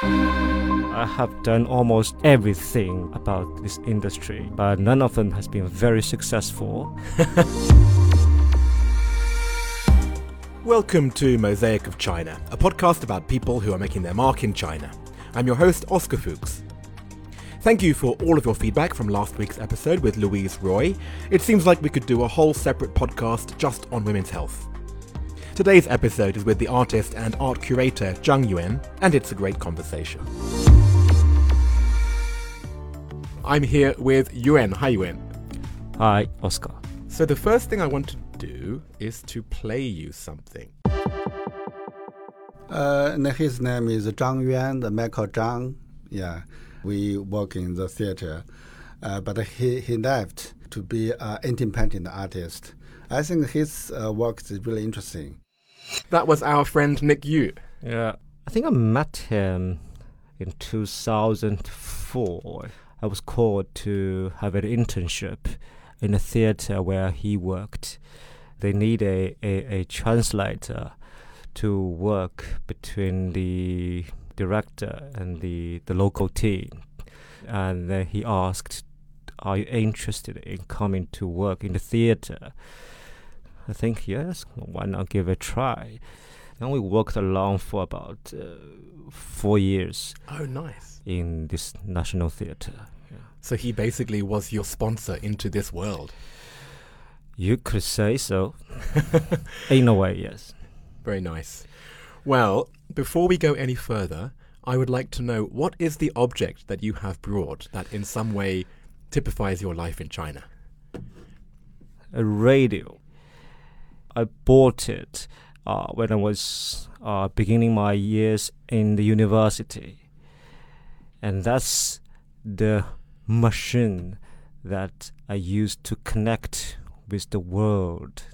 I have done almost everything about this industry, but none of them has been very successful. Welcome to Mosaic of China, a podcast about people who are making their mark in China. I'm your host, Oscar Fuchs. Thank you for all of your feedback from last week's episode with Louise Roy. It seems like we could do a whole separate podcast just on women's health. Today's episode is with the artist and art curator Zhang Yuan, and it's a great conversation. I'm here with Yuan. Hi, Yuan. Hi, Oscar. So, the first thing I want to do is to play you something. Uh, his name is Zhang Yuan, the Michael Zhang. Yeah, we work in the theater, uh, but he, he left to be an independent artist. I think his uh, work is really interesting. That was our friend Nick Yu. Yeah, I think I met him in 2004. I was called to have an internship in a theater where he worked. They need a, a, a translator to work between the director and the, the local team. And then he asked, Are you interested in coming to work in the theater? I think, yes, why not give it a try? And we worked along for about uh, four years Oh, nice. in this national theater. So, he basically was your sponsor into this world. You could say so. In a way, yes. Very nice. Well, before we go any further, I would like to know what is the object that you have brought that in some way typifies your life in China? A radio. I bought it uh, when I was uh, beginning my years in the university. And that's the machine that I used to connect with the world.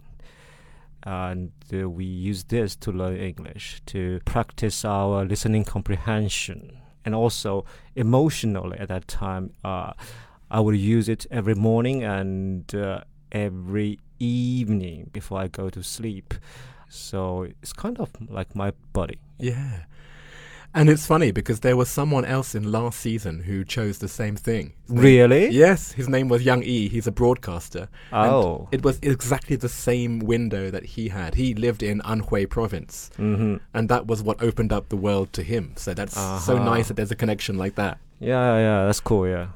And uh, we use this to learn English, to practice our listening comprehension. And also, emotionally, at that time, uh, I would use it every morning and uh, every evening before I go to sleep. So it's kind of like my body. Yeah. And it's funny because there was someone else in last season who chose the same thing. Name- Really? Yes, his name was Yang Yi. He's a broadcaster. And Oh. it was exactly the same window that he had. He lived in Anhui province. Mm-hmm. And that was what opened up the world to him. So that's so Uh-huh. nice that there's a connection like that. Yeah, yeah, that's cool. Yeah.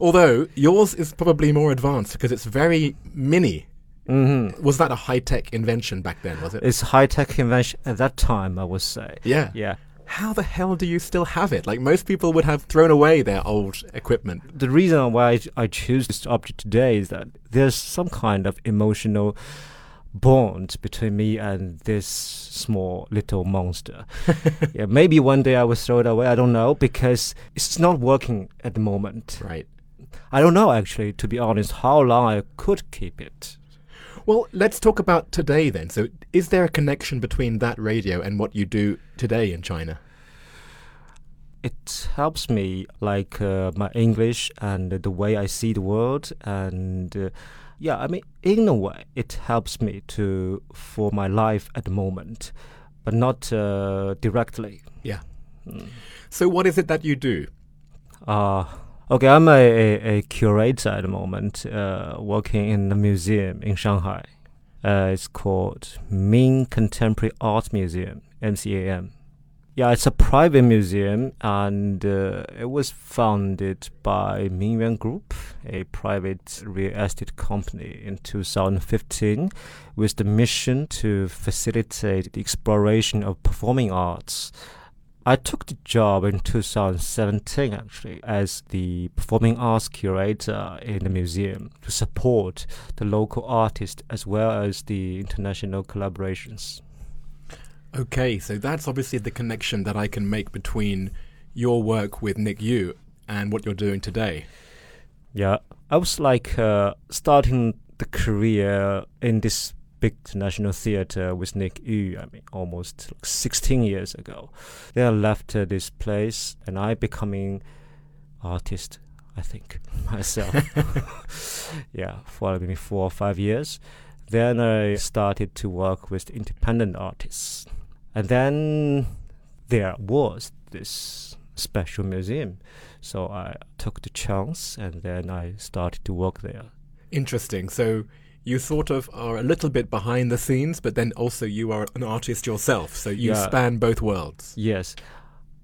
Although yours is probably more advanced because it's very mini. Mm-hmm. Was that a high tech invention back then, was it? It's high tech invention at that time, I would say. yeah. Yeah. How the hell do you still have it? Like most people would have thrown away their old equipment. The reason why I, I choose this object today is that there's some kind of emotional bond between me and this small little monster. yeah, maybe one day I will throw it away. I don't know because it's not working at the moment. Right. I don't know actually, to be honest, how long I could keep it. Well, let's talk about today then. So, is there a connection between that radio and what you do today in China? it helps me like uh, my english and the way i see the world and uh, yeah i mean in a way it helps me to for my life at the moment but not uh, directly Yeah. So, what is it that you do? uh, okay i'm a, a, a curator at the moment uh, working in the museum in shanghai uh, it's called ming contemporary art museum mcam Yeah, it's a private museum, and uh, it was founded by Mingyuan Group, a private real estate company, in 2015, with the mission to facilitate the exploration of performing arts. I took the job in 2017, actually, as the performing arts curator in the museum to support the local artists as well as the international collaborations. Okay, so that's obviously the connection that I can make between your work with Nick Yu and what you're doing today. Yeah, I was like uh, starting the career in this big national theater with Nick Yu. I mean, almost like 16 years ago. Then I left uh, this place, and I becoming artist. I think myself. yeah, for maybe four or five years. Then I started to work with independent artists, and then there was this special museum. So I took the chance and then I started to work there. Interesting. So you sort of are a little bit behind the scenes, but then also you are an artist yourself. So you Yeah. span both worlds. Yes.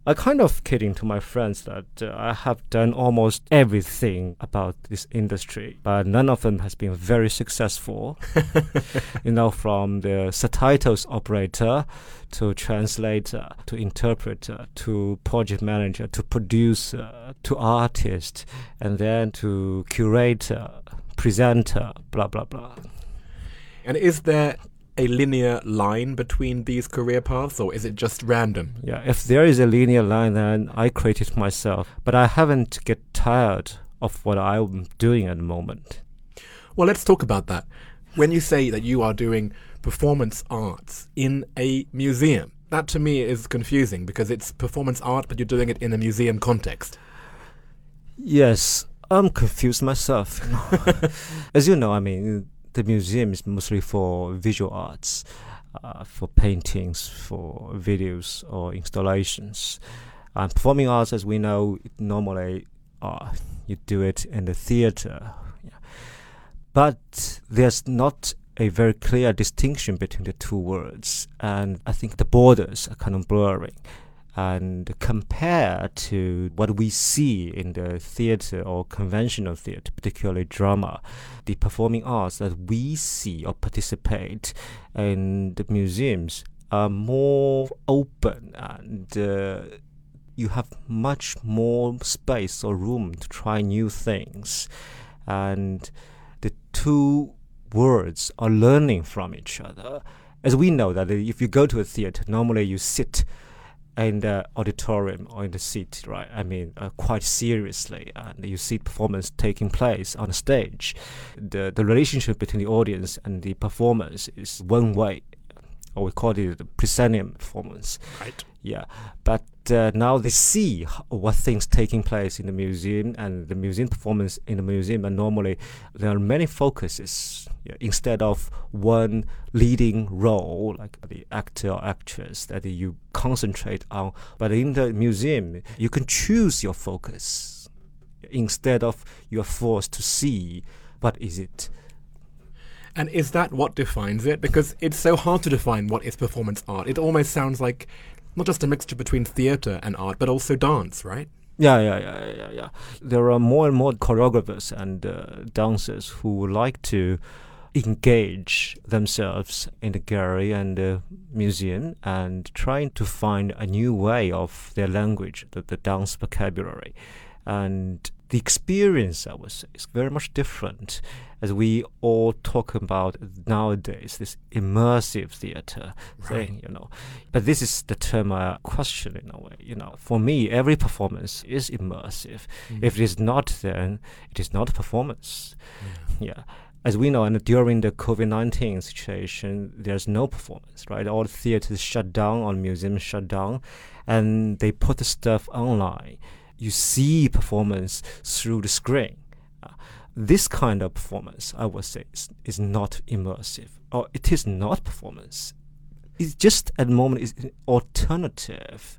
I kind of kidding to my friends that uh, I have done almost everything about this industry, but none of them has been very successful. you know, from the subtitles operator to translator to interpreter to project manager to producer to artist and then to curator, presenter, blah blah blah. And is there a linear line between these career paths, or is it just random? Yeah, if there is a linear line, then I create it myself. But I haven't get tired of what I'm doing at the moment. Well, let's talk about that. When you say that you are doing performance arts in a museum, that to me is confusing because it's performance art, but you're doing it in a museum context. Yes, I'm confused myself. As you know, I mean, the museum is mostly for visual arts, uh, for paintings, for videos or installations. And performing arts, as we know, normally uh, you do it in the theater. Yeah. But there's not a very clear distinction between the two words, and I think the borders are kind of blurring and compare to what we see in the theater or conventional theater, particularly drama, the performing arts that we see or participate in the museums are more open and uh, you have much more space or room to try new things. And the two words are learning from each other. As we know that if you go to a theater, normally you sit in the auditorium or in the seat, right? I mean, uh, quite seriously, and you see performance taking place on stage. The the relationship between the audience and the performance is one way, or we call it the proscenium performance. Right. Yeah, but uh, now they see what things taking place in the museum and the museum performance in the museum, and normally there are many focuses yeah, instead of one leading role like the actor or actress that you concentrate on. But in the museum, you can choose your focus instead of you are forced to see what is it. And is that what defines it? Because it's so hard to define what is performance art. It almost sounds like not just a mixture between theatre and art, but also dance, right? Yeah, yeah, yeah, yeah, yeah. There are more and more choreographers and uh, dancers who like to engage themselves in the gallery and the museum and trying to find a new way of their language, the, the dance vocabulary. And the experience, I would say, is very much different as we all talk about nowadays, this immersive theater thing, you know. But this is the term I question in a way, you know. For me, every performance is immersive. Mm. If it is not, then it is not a performance. Yeah. As we know, and during the COVID 19 situation, there's no performance, right? All the theaters shut down, all museums shut down, and they put the stuff online. You see performance through the screen. Uh, this kind of performance, I would say, is, is not immersive, or it is not performance. It's just at the moment is an alternative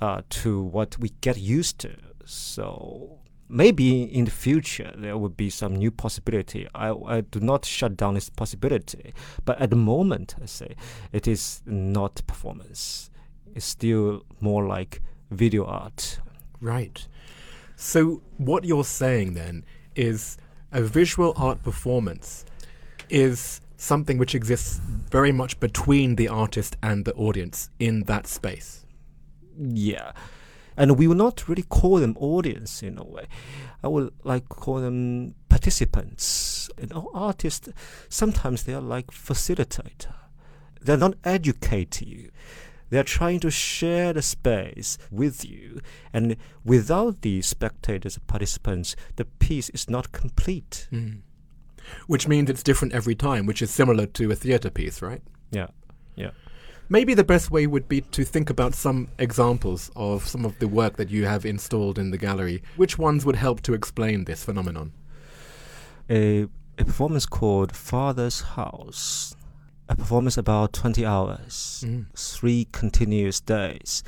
uh, to what we get used to. So maybe in the future there will be some new possibility. I, I do not shut down this possibility, but at the moment, I say it is not performance. It's still more like video art. Right. So what you're saying then is a visual art performance is something which exists very much between the artist and the audience in that space. Yeah. And we will not really call them audience in a way. I would like call them participants. You know, artists sometimes they are like facilitator. They're not educating you. They're trying to share the space with you. And without the spectators participants, the piece is not complete. Mm. Which means it's different every time, which is similar to a theatre piece, right? Yeah. Yeah. Maybe the best way would be to think about some examples of some of the work that you have installed in the gallery. Which ones would help to explain this phenomenon? a, a performance called Father's House. A performance about 20 hours, mm. three continuous days,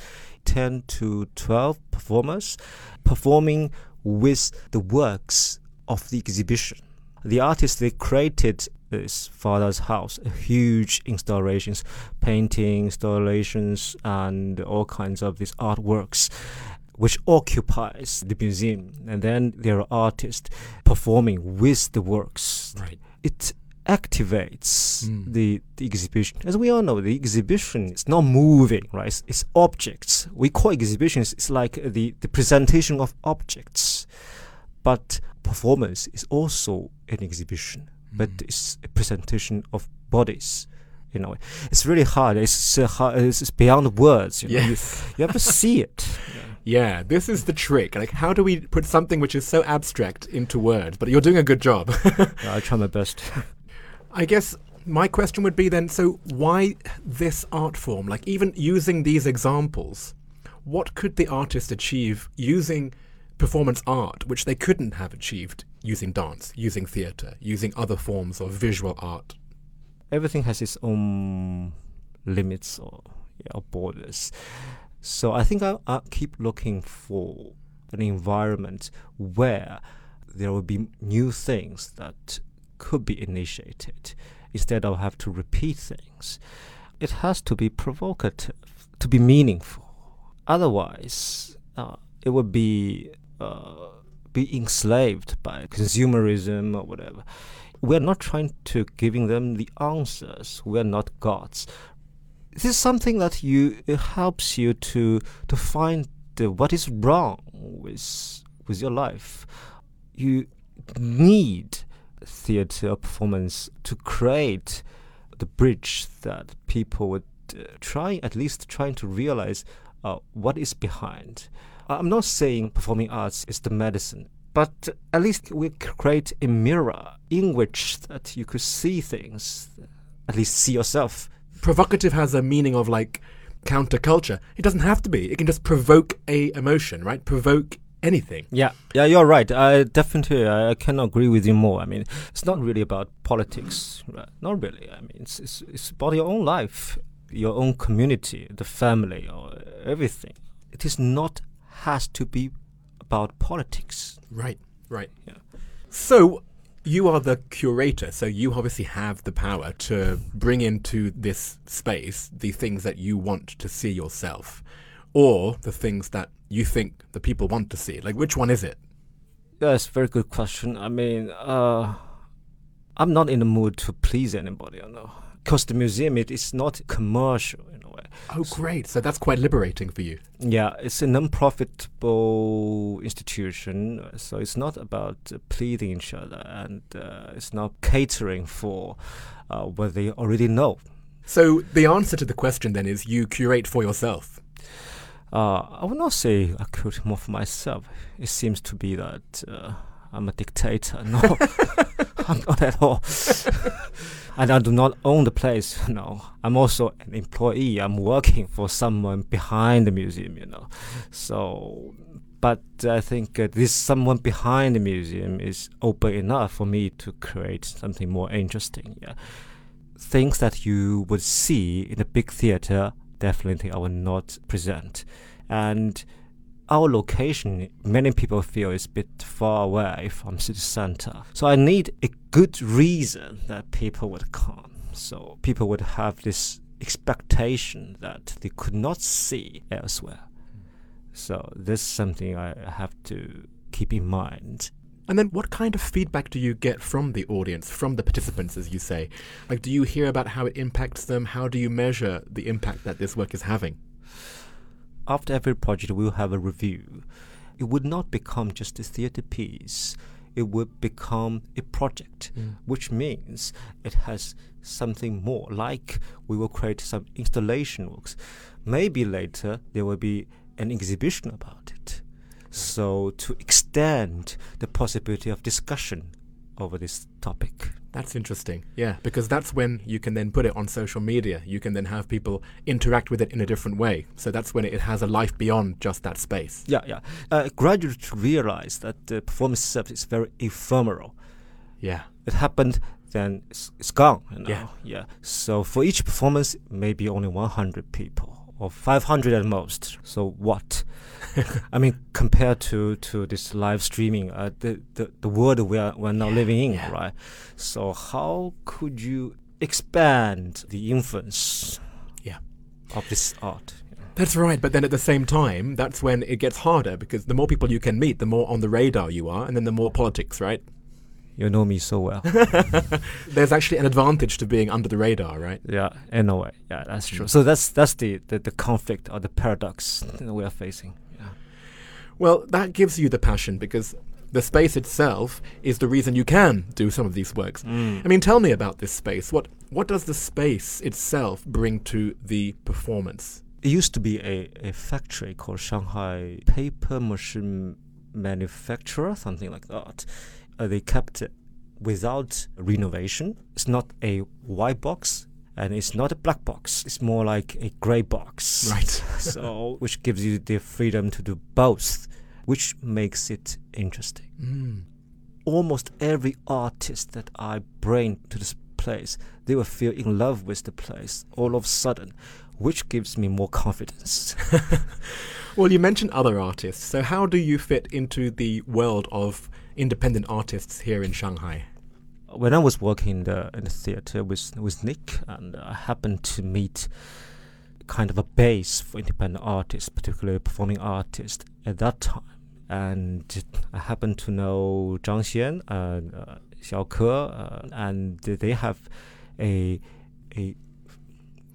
10 to 12 performers performing with the works of the exhibition. The artists they created his father's house, a huge installations, painting installations, and all kinds of these artworks, which occupies the museum. And then there are artists performing with the works. Right. It activates Mm. the, the exhibition. As we all know, the exhibition is not moving, right? It's, it's objects. We call exhibitions, it's like the, the presentation of objects. But performance is also an exhibition, but Mm. it's a presentation of bodies. You know, it's really hard. It's, uh, hard, it's beyond words. You, know? you, you have to see it. Yeah, this is the trick. Like, how do we put something which is so abstract into words? But you're doing a good job. Yeah, I try my best. I guess my question would be then so, why this art form? Like, even using these examples, what could the artist achieve using performance art, which they couldn't have achieved using dance, using theatre, using other forms of visual art? everything has its own limits or, yeah, or borders. So I think I, I keep looking for an environment where there will be new things that could be initiated instead of have to repeat things. It has to be provocative, to be meaningful. Otherwise, uh, it would be uh, be enslaved by consumerism or whatever we're not trying to giving them the answers. We're not gods. This is something that you helps you to to find the, what is wrong with with your life. You need theater performance to create the bridge that people would uh, try at least trying to realize uh, what is behind. I'm not saying performing arts is the medicine, but at least we create a mirror in which that you could see things, at least see yourself. Provocative has a meaning of like counterculture. It doesn't have to be. It can just provoke a emotion, right? Provoke anything. Yeah, yeah, you're right. I definitely I cannot agree with you more. I mean, it's not really about politics, right? Not really. I mean, it's, it's it's about your own life, your own community, the family, or everything. It is not has to be about politics. Right, right. Yeah. So you are the curator, so you obviously have the power to bring into this space the things that you want to see yourself, or the things that you think the people want to see. Like, which one is it? That's a very good question. I mean, uh, I'm not in the mood to please anybody, you know, because the museum it is not commercial in a way. Oh, great! So that's quite liberating for you. Yeah, it's a non-profitable institution, so it's not about uh, pleading each other, and uh, it's not catering for uh, what they already know. So the answer to the question then is you curate for yourself. Uh, I would not say I curate more for myself. It seems to be that uh, I'm a dictator. No, I'm not at all. and I do not own the place. No, I'm also an employee. I'm working for someone behind the museum. You know, so. But I think uh, this someone behind the museum is open enough for me to create something more interesting. Yeah, things that you would see in a big theater definitely I will not present. And our location, many people feel is a bit far away from city center. So I need a good reason that people would come. So people would have this expectation that they could not see elsewhere. Hmm. So this is something I have to keep in mind. And then what kind of feedback do you get from the audience, from the participants, as you say? Like, do you hear about how it impacts them? How do you measure the impact that this work is having? after every project we'll have a review. It would not become just a theater piece. It would become a project, mm. which means it has something more. Like we will create some installation works. Maybe later there will be an exhibition about it. So to extend the possibility of discussion over this topic. That's interesting. Yeah, because that's when you can then put it on social media. You can then have people interact with it in a different way. So that's when it has a life beyond just that space. Yeah, yeah. Uh, gradually to realize that the performance itself is very ephemeral. Yeah. It happened, then it's, it's gone. You know? Yeah. yeah. So for each performance, maybe only 100 people or 500 at most. So what? I mean, compared to, to this live streaming, uh, the, the, the world we are, we're now living in, yeah. right? So how could you expand the influence Yeah. of this art? That's right, but then at the same time, that's when it gets harder because the more people you can meet, the more on the radar you are, and then the more politics, right? You know me so well. There's actually an advantage to being under the radar, right? yeah, in a way. Yeah, that's hmm. true. So that's that's the, the, the conflict or the paradox that we are facing. Yeah. Well, that gives you the passion because the space itself is the reason you can do some of these works. Hmm. I mean, tell me about this space. What what does the space itself bring to the performance? It used to be a, a factory called Shanghai Paper Machine Manufacturer, something like that. Uh, they kept without renovation. It's not a white box and it's not a black box. It's more like a gray box. Right. so, which gives you the freedom to do both, which makes it interesting. Mm. Almost every artist that I bring to this place, they will feel in love with the place all of a sudden, which gives me more confidence. Well, you mentioned other artists. So, how do you fit into the world of independent artists here in Shanghai? when I was working in the, in the theater with with Nick, and I happened to meet kind of a base for independent artists, particularly performing artists at that time. And I happened to know Zhang Xian and uh, Xiao Ke, uh, and they have a a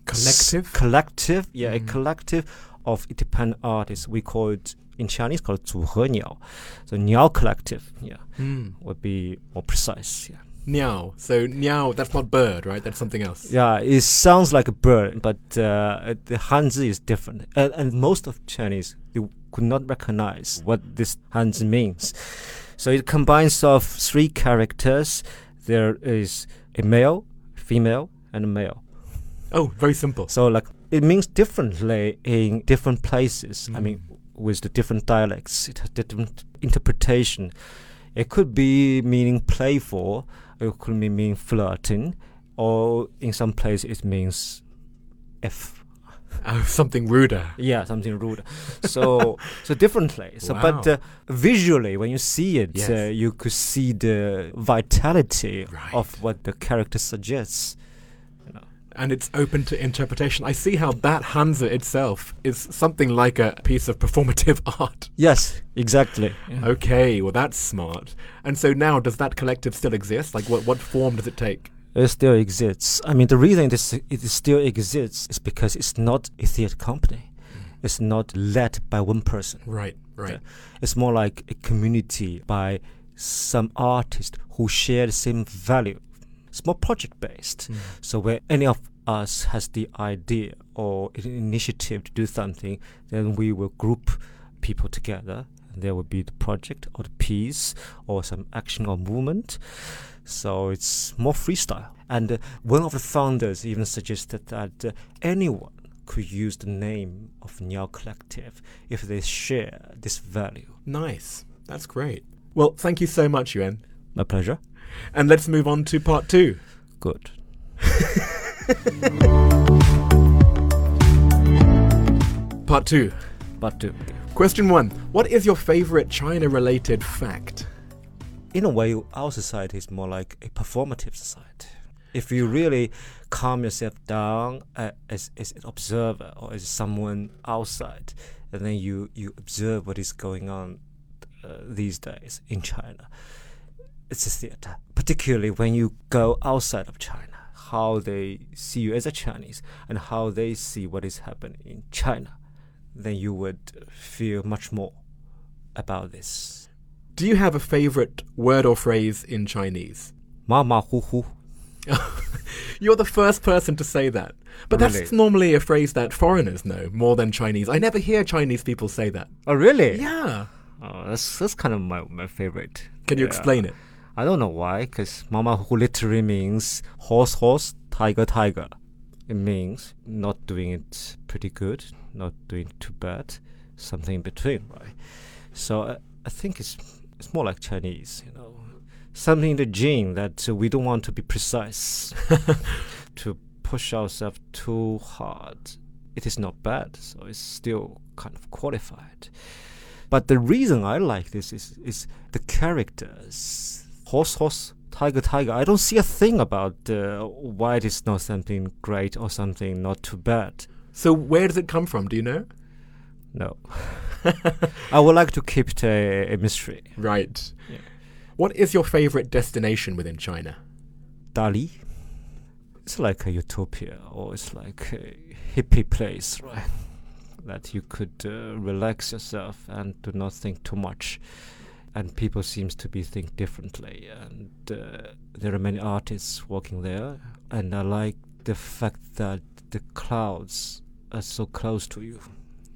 Collective? collective, yeah, a Mhm. collective of independent artists. We call it in Chinese called 组合鸟. So Niao Collective, yeah, Mm. would be more precise, yeah. Niao. So, niao, that's not bird, right? That's something else. Yeah, it sounds like a bird, but uh, the Hanzi is different. And, and most of Chinese they could not recognize what this Hanzi means. So it combines of three characters. There is a male, female, and a male. Oh, very simple. So like it means differently in different places. I mean, with the different dialects, it has different interpretation. It could be meaning playful, it could be mean flirting, or in some places it means F. Oh, something ruder. Yeah, something rude. So, so differently. So, but uh, visually, when you see it, Yes. uh, you could see the vitality Right. of what the character suggests. And it's open to interpretation. I see how that Hanzi itself is something like a piece of performative art. Yes, exactly. Yeah. Okay, well that's smart. And so now, does that collective still exist? Like, what what form does it take? It still exists. I mean, the reason it, is, it still exists is because it's not a theater company. Hmm. It's not led by one person. Right, right. It's more like a community by some artists who share the same value. It's more project based. So where any of us has the idea or initiative to do something, then we will group people together. There will be the project or the piece or some action or movement. So it's more freestyle. And uh, one of the founders even suggested that uh, anyone could use the name of Niao Collective if they share this value. Nice. That's great. Well, thank you so much, Yuan. My pleasure. And let's move on to part two. Good. Part two. But uh, Question one What is your favorite China related fact? in a way, our society is more like a performative society. If you really calm yourself down uh, as, as an observer or as someone outside, and then you, you observe what is going on uh, these days in China, it's a theater. Particularly when you go outside of China, how they see you as a Chinese and how they see what is happening in China, then you would feel much more about this. Do you have a favorite word or phrase in Chinese? Ma ma hu hu. You're the first person to say that. But Really? that's normally a phrase that foreigners know more than Chinese. I never hear Chinese people say that. Oh, really? Yeah. Oh, that's that's kind of my, my favorite. Can you Yeah. explain it? I don't know why, because Mama Hu literally means horse, horse, tiger, tiger. It means not doing it pretty good, not doing too bad, something in between, right? So uh, I think it's it's more like Chinese, you know, something in the gene that uh, we don't want to be precise, to push ourselves too hard. it is not bad. So it's still kind of qualified. But the reason I like this is is the characters. Horse, horse, tiger, tiger. I don't see a thing about uh, why it is not something great or something not too bad. So where does it come from? Do you know? No. I would like to keep it a, a mystery. Right. Yeah. What is your favorite destination within China? Dali. It's like a utopia, or it's like a hippie place, right? That you could uh, relax yourself and do not think too much And people seems to be think differently, and uh, there are many artists working there. And I like the fact that the clouds are so close to you.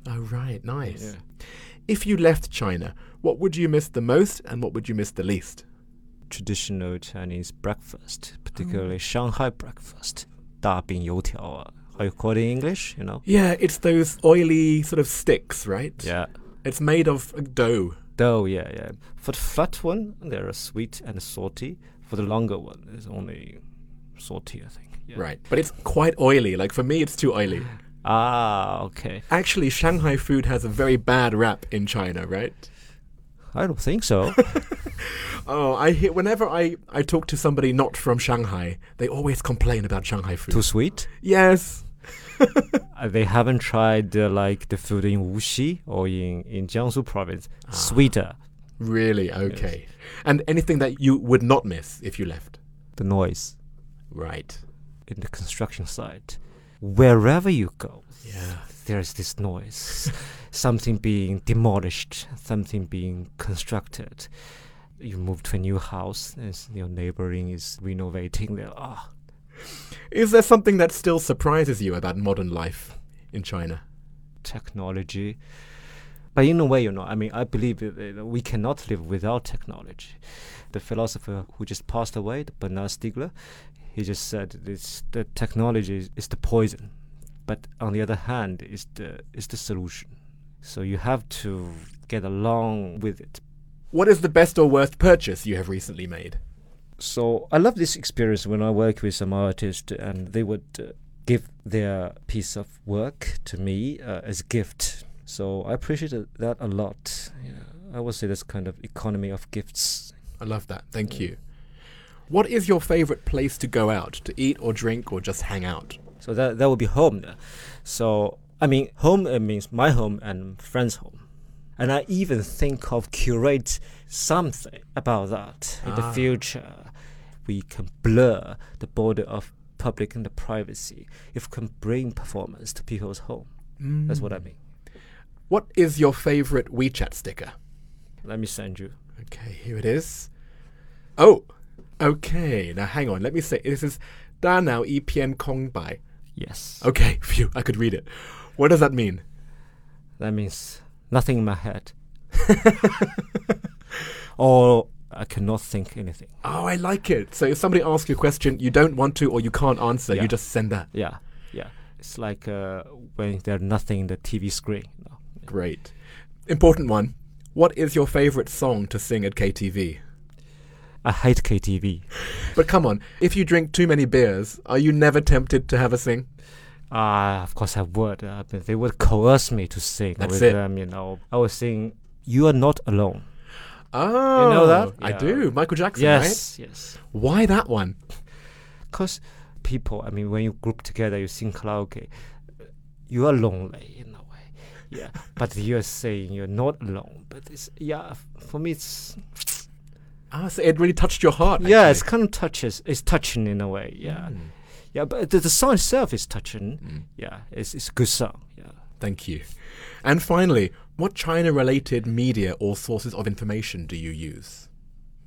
Oh, right. Nice. Yeah. If you left China, what would you miss the most and what would you miss the least? Traditional Chinese breakfast, particularly Shanghai breakfast. 大饼油条 uh, How you call it in English? You know? Yeah, it's those oily sort of sticks, right? Yeah. It's made of uh, dough. Dough, yeah, yeah. For the flat one, they are sweet and salty. For the longer one, it's only salty, I think. Yeah. Right. But it's quite oily. Like for me, it's too oily. Ah, okay. Actually, Shanghai food has a very bad rap in China, right? I don't think so. Oh, I hear whenever I, I talk to somebody not from Shanghai, they always complain about Shanghai food. Too sweet. yes. They haven't tried uh, like the food in Wuxi or in, in Jiangsu province. Sweeter. Really? Okay. And anything that you would not miss if you left? The noise Right. in the construction site. Wherever you go, Yeah. there's this noise. something being demolished, something being constructed. You move to a new house, and your neighboring is renovating there. Ah, Is there something that still surprises you about modern life in China? technology. But in a way, you know, I mean, I believe we cannot live without technology. The philosopher who just passed away, Bernard Stiegler, he just said this: the technology is, is the poison, but on the other hand, is the is the solution. So you have to get along with it. What is the best or worst purchase you have recently made? So I love this experience when I work with some artists and they would uh, give their piece of work to me uh, as a gift. So I appreciate that a lot. Yeah, I would say this kind of economy of gifts. I love that. Thank you. What is your favorite place to go out to eat or drink or just hang out? So that that would be home. So I mean, home means my home and friends' home. And I even think of curate something about that in the Ah. future. We can blur the border of public and the privacy if we can bring performance to people's home. That's what I mean. What is your favorite WeChat sticker? Let me send you. Okay, here it is. Oh, okay. Now hang on. Let me say this is Da Nao E Pian Kong Bai. Yes. Okay, phew, I could read it. What does that mean? That means nothing in my head. or I cannot think anything. Oh, I like it. So if somebody asks you a question you don't want to or you can't answer, Yeah. you just send that. Yeah, yeah. It's like uh, when there's nothing in the TV screen. know. Great. Important one. What is your favorite song to sing at KTV? I hate KTV. But come on, if you drink too many beers, are you never tempted to have a sing? Ah, of course I would. Uh, but they would coerce me to sing That's with it. them. You know, I was sing "You Are Not Alone." Oh, you know that? I Yeah. do. Michael Jackson, yes, yes. Why that one? Because people, I mean, when you group together, you sing karaoke, you are lonely in a way. Yeah, but you're saying you're not alone. But it's yeah, for me, it's Ah, so it really touched your heart. yeah, actually. it's kind of touches. It's touching in a way. Yeah, Mm. Yeah. But the, the song itself is touching. Mm. Yeah, it's it's a good song. Yeah. Thank you. And finally, what China related media or sources of information do you use?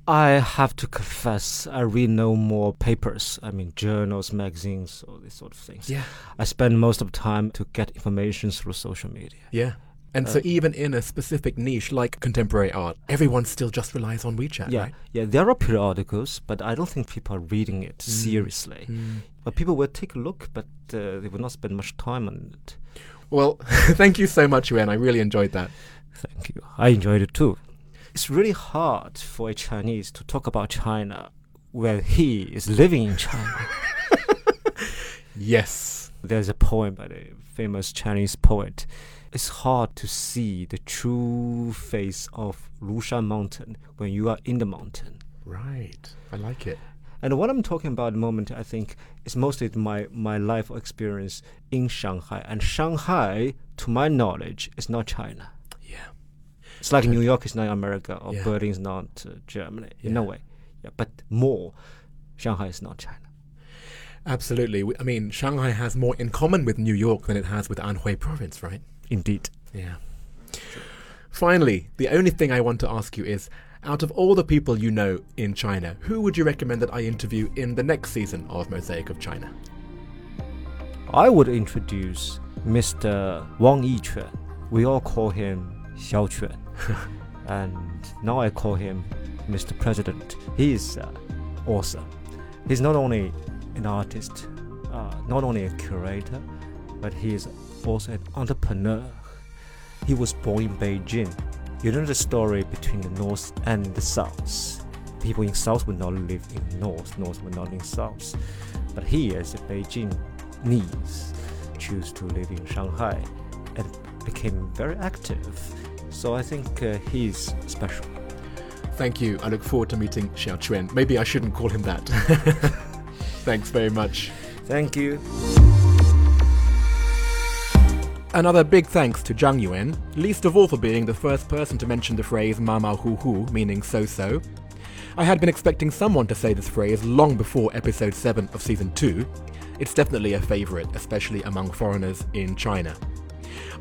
I have to confess, I read no more papers. I mean, journals, magazines, all these sort of things. Yeah. I spend most of the time to get information through social media. Yeah. And so Uh, even in a specific niche like contemporary art, everyone still just relies on WeChat, yeah, right? yeah. There are periodicals, but I don't think people are reading it Mm. seriously. But people will take a look, but uh, they will not spend much time on it. Well, thank you so much, Yuan. I really enjoyed that. Thank you. I enjoyed it too. It's really hard for a Chinese to talk about China where he is living in China. Yes. There's a poem by the famous Chinese poet. It's hard to see the true face of Lushan Mountain when you are in the mountain. Right. I like it. And what I'm talking about at the moment, I think, is mostly my, my life experience in Shanghai. And Shanghai, to my knowledge, is not China. Yeah. It's like New York is not America or Yeah. Berlin is not uh, Germany. In Yeah. no way. Yeah, but more, Shanghai is not China. Absolutely. I mean, Shanghai has more in common with New York than it has with Anhui province, right? Indeed. Yeah. Finally, the only thing I want to ask you is out of all the people you know in China, who would you recommend that I interview in the next season of Mosaic of China? I would introduce Mr. Wang Yiquan. We all call him Xiao Quan. and now I call him Mr. President. He is uh, awesome. He's not only an artist, uh, not only a curator, but he is also an entrepreneur. He was born in Beijing. You know the story between the North and the South. People in South would not live in North, North would not in South. But he, as a Beijingese, choose to live in Shanghai and became very active. So I think uh, he's special. Thank you. I look forward to meeting Xiao Quan. Maybe I shouldn't call him that. Thanks very much. Thank you. Another big thanks to Zhang Yuan, least of all for being the first person to mention the phrase ma mao hu hu, meaning so so. I had been expecting someone to say this phrase long before episode 7 of season 2. It's definitely a favourite, especially among foreigners in China.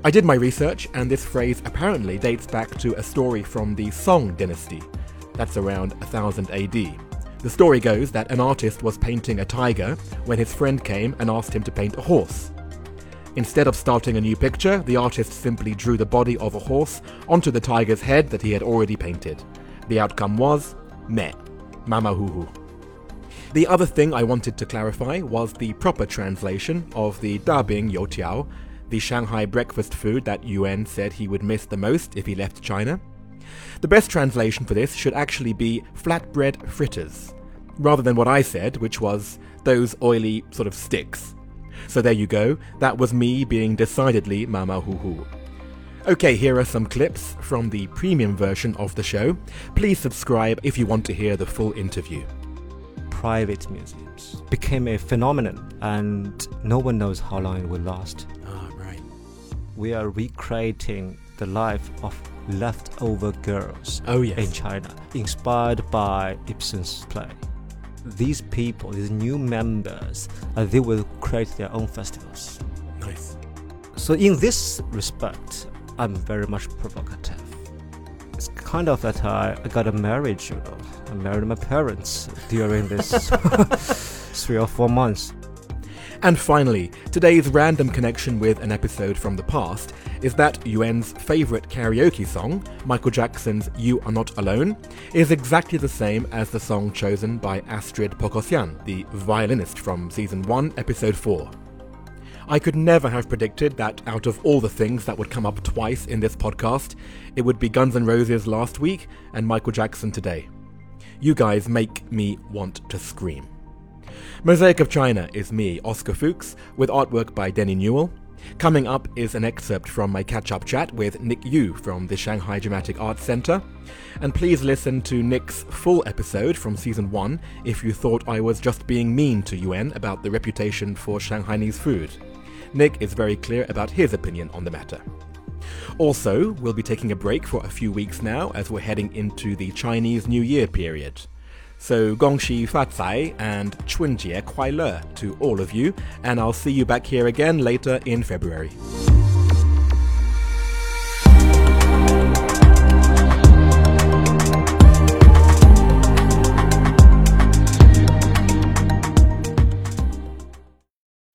I did my research, and this phrase apparently dates back to a story from the Song dynasty. That's around 1000 AD. The story goes that an artist was painting a tiger when his friend came and asked him to paint a horse. Instead of starting a new picture, the artist simply drew the body of a horse onto the tiger's head that he had already painted. The outcome was meh, mama hoo hoo. The other thing I wanted to clarify was the proper translation of the Dabing Youtiao, the Shanghai breakfast food that Yuan said he would miss the most if he left China. The best translation for this should actually be flatbread fritters, rather than what I said, which was those oily sort of sticks. So there you go, that was me being decidedly mama hoo hoo. Okay, here are some clips from the premium version of the show. Please subscribe if you want to hear the full interview. Private museums became a phenomenon, and no one knows how long it will last. Ah, right. We are recreating the life of leftover girls Oh, yes. in China, inspired by Ibsen's play. These people, these new members, uh, they will create their own festivals. Nice. So in this respect, I'm very much provocative. It's kind of that I, I got a marriage, you know. I married my parents during this three or four months. And finally, today's random connection with an episode from the past is that Yuan's favourite karaoke song, Michael Jackson's You Are Not Alone, is exactly the same as the song chosen by Astrid Poghosyan, the violinist from season 1, episode 4. I could never have predicted that out of all the things that would come up twice in this podcast, it would be Guns N' Roses last week and Michael Jackson today. You guys make me want to scream. Mosaic of China is me, Oscar Fuchs, with artwork by Denny Newell. Coming up is an excerpt from my catch up chat with Nick Yu from the Shanghai Dramatic Arts Center. And please listen to Nick's full episode from season 1 if you thought I was just being mean to Yuan about the reputation for Shanghainese food. Nick is very clear about his opinion on the matter. Also, we'll be taking a break for a few weeks now as we're heading into the Chinese New Year period. So, Gongxi Fatsai and Chunjie Kuai Le to all of you, and I'll see you back here again later in February.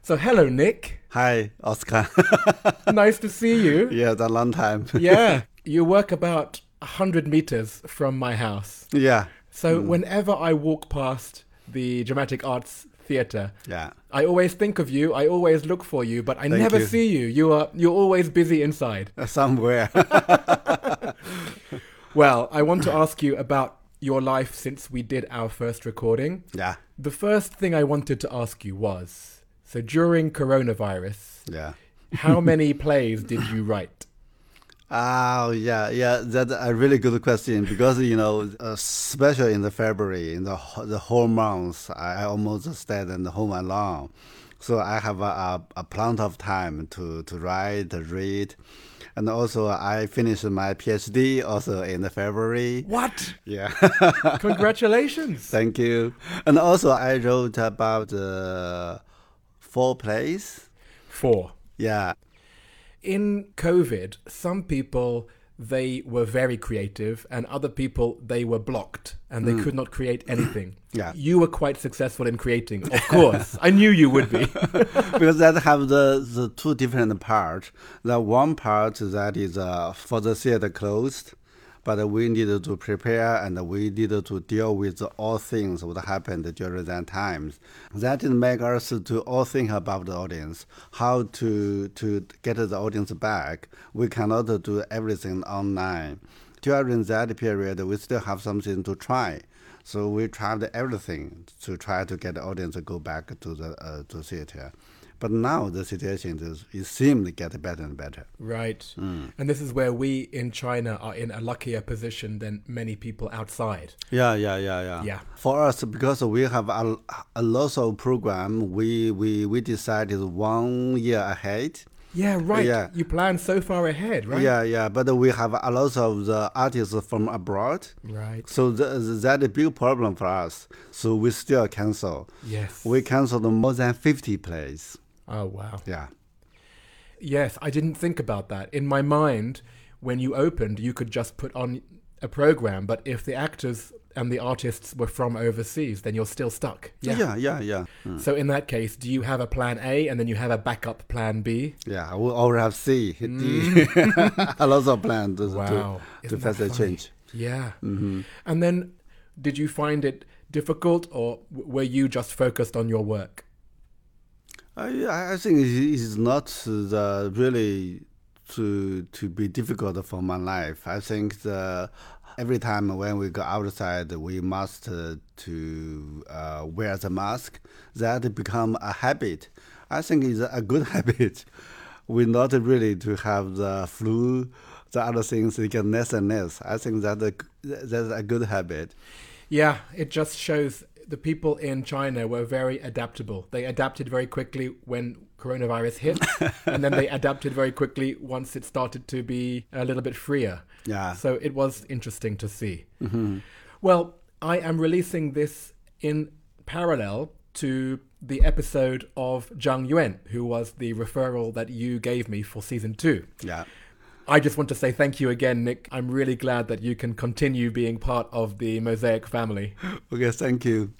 So, hello, Nick. Hi, Oscar. nice to see you. yeah, it's a long time. yeah, you work about 100 meters from my house. yeah, So hmm. whenever I walk past the Dramatic Arts Theatre, yeah. I always think of you. I always look for you, but I Thank never you. see you. You are you're always busy inside. Somewhere. Well, I want to ask you about your life since we did our first recording. yeah. The first thing I wanted to ask you was So during coronavirus, Yeah. how many plays did you write? Oh yeah, yeah. That's a really good question because you know, especially in the February, in the the whole month, I almost stayed in the home alone. So I have a, a, a plenty of time to to write, to read, and also I finished my PhD also in the February. What? Yeah. Congratulations. Thank you. And also I wrote about uh, four plays. Four. Yeah. In COVID, some people they were very creative and other people they were blocked and they could not create anything. Yeah. You were quite successful in creating, of course. I knew you would be. because that have the, the two different parts The one part that is uh, for the theater closed, but we needed to prepare and we needed to deal with all things what happened during that times. That make us to all think about the audience, how to to get the audience back. We cannot do everything online. During that period, we still have something to try. So we tried everything to try to get the audience to go back to the uh, to theater. But now the situation is it seems to get better and better. right. Mm. And this is where we in China are in a luckier position than many people outside. Yeah, yeah, yeah, yeah. Yeah. For us, because we have a, a lot of program, we, we we decided one year ahead. Yeah, right. Yeah. You plan so far ahead, right? Yeah, yeah. But we have a lot of the artists from abroad. Right. So the, that a big problem for us. So we still cancel. Yes. We canceled more than 50 plays. Oh, wow. Yeah. Yes, I didn't think about that. In my mind, when you opened, you could just put on a program, but if the actors and the artists were from overseas, then you're still stuck. Yeah, yeah, yeah. Mm. So in that case, do you have a plan A and then you have a backup plan B? Yeah, we already have C, D. a lot of plans to, Mm. Wow. to, face the change. Yeah. hmm And then did you find it difficult or were you just focused on your work? I, I think it is not the really to to be difficult for my life. I think the every time when we go outside, we must uh, to uh, wear the mask. That become a habit. I think it's a good habit. We not really to have the flu, the other things get less and less. I think that that's a good habit. Yeah, it just shows the people in China were very adaptable. They adapted very quickly when coronavirus hit, and then they adapted very quickly once it started to be a little bit freer. Yeah. So it was interesting to see. Mm-hmm. Well, I am releasing this in parallel to the episode of Zhang Yuan, who was the referral that you gave me for season two. Yeah. I just want to say thank you again, Nick. I'm really glad that you can continue being part of the Mosaic family. Okay. Thank you.